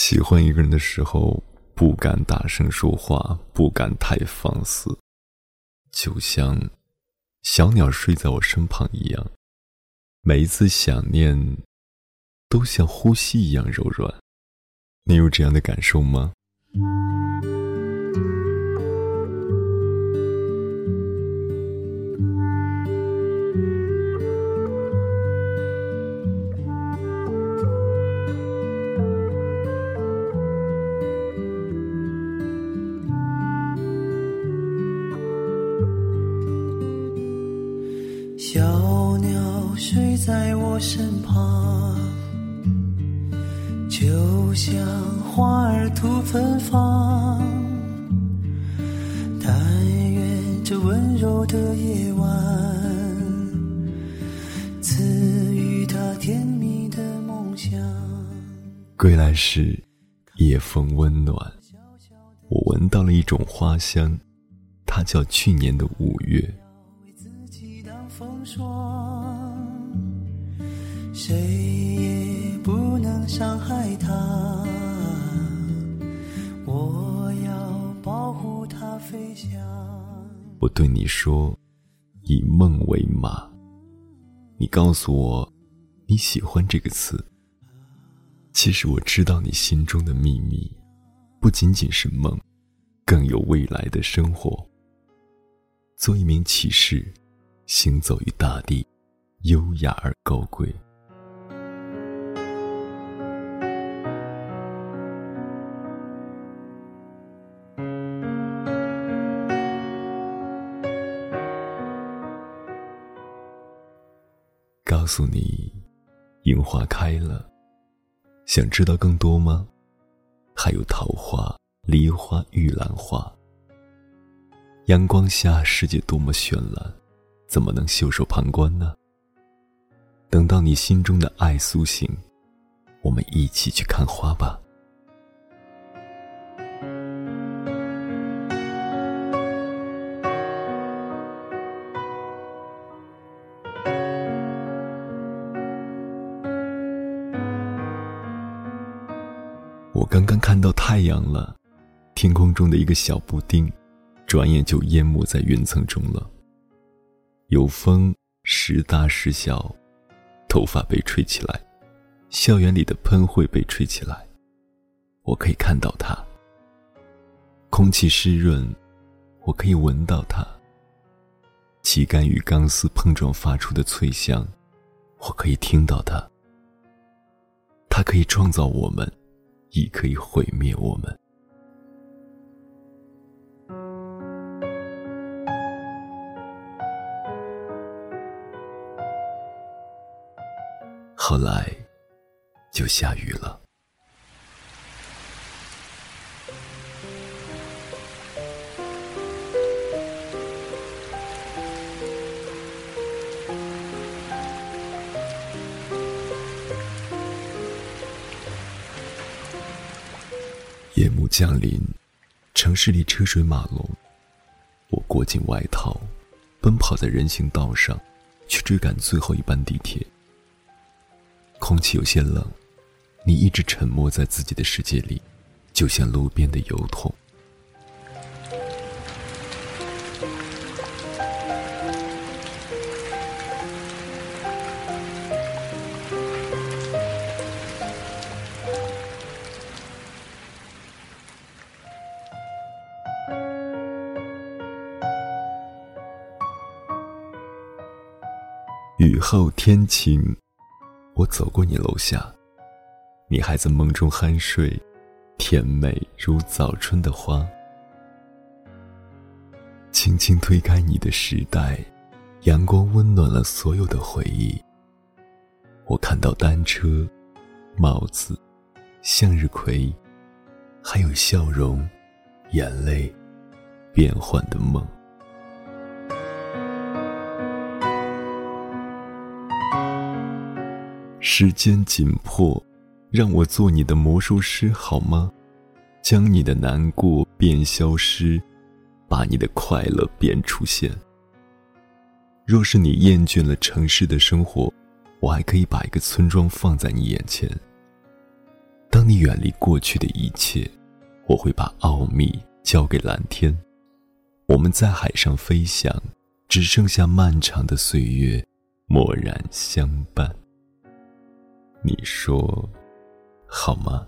喜欢一个人的时候，不敢大声说话，不敢太放肆，就像小鸟睡在我身旁一样。每一次想念，都像呼吸一样柔软。你有这样的感受吗？睡在我身旁，就像花儿吐芬芳。但愿这温柔的夜晚，赐予他甜蜜的梦想。归来时，夜风温暖，我闻到了一种花香，它叫去年的五月。谁也不能伤害它。我要保护它飞翔。我对你说，以梦为马。你告诉我，你喜欢这个词。其实我知道你心中的秘密，不仅仅是梦，更有未来的生活。做一名骑士。行走于大地，优雅而高贵。告诉你，樱花开了，想知道更多吗？还有桃花、梨花、玉兰花。阳光下，世界多么绚烂。怎么能袖手旁观呢？等到你心中的爱苏醒，我们一起去看花吧。我刚刚看到太阳了，天空中的一个小布丁，转眼就淹没在云层中了。有风，时大时小，头发被吹起来，校园里的喷绘被吹起来，我可以看到它。空气湿润，我可以闻到它。旗杆与钢丝碰撞发出的脆响，我可以听到它。它可以创造我们，亦可以毁灭我们。后来，就下雨了。夜幕降临，城市里车水马龙。我裹紧外套，奔跑在人行道上，去追赶最后一班地铁。空气有些冷，你一直沉默在自己的世界里，就像路边的油桶。雨后天晴。我走过你楼下，你还在梦中酣睡，甜美如早春的花。轻轻推开你的时代，阳光温暖了所有的回忆。我看到单车、帽子、向日葵，还有笑容、眼泪、变幻的梦。时间紧迫，让我做你的魔术师好吗？将你的难过变消失，把你的快乐变出现。若是你厌倦了城市的生活，我还可以把一个村庄放在你眼前。当你远离过去的一切，我会把奥秘交给蓝天。我们在海上飞翔，只剩下漫长的岁月，默然相伴。你说，好吗？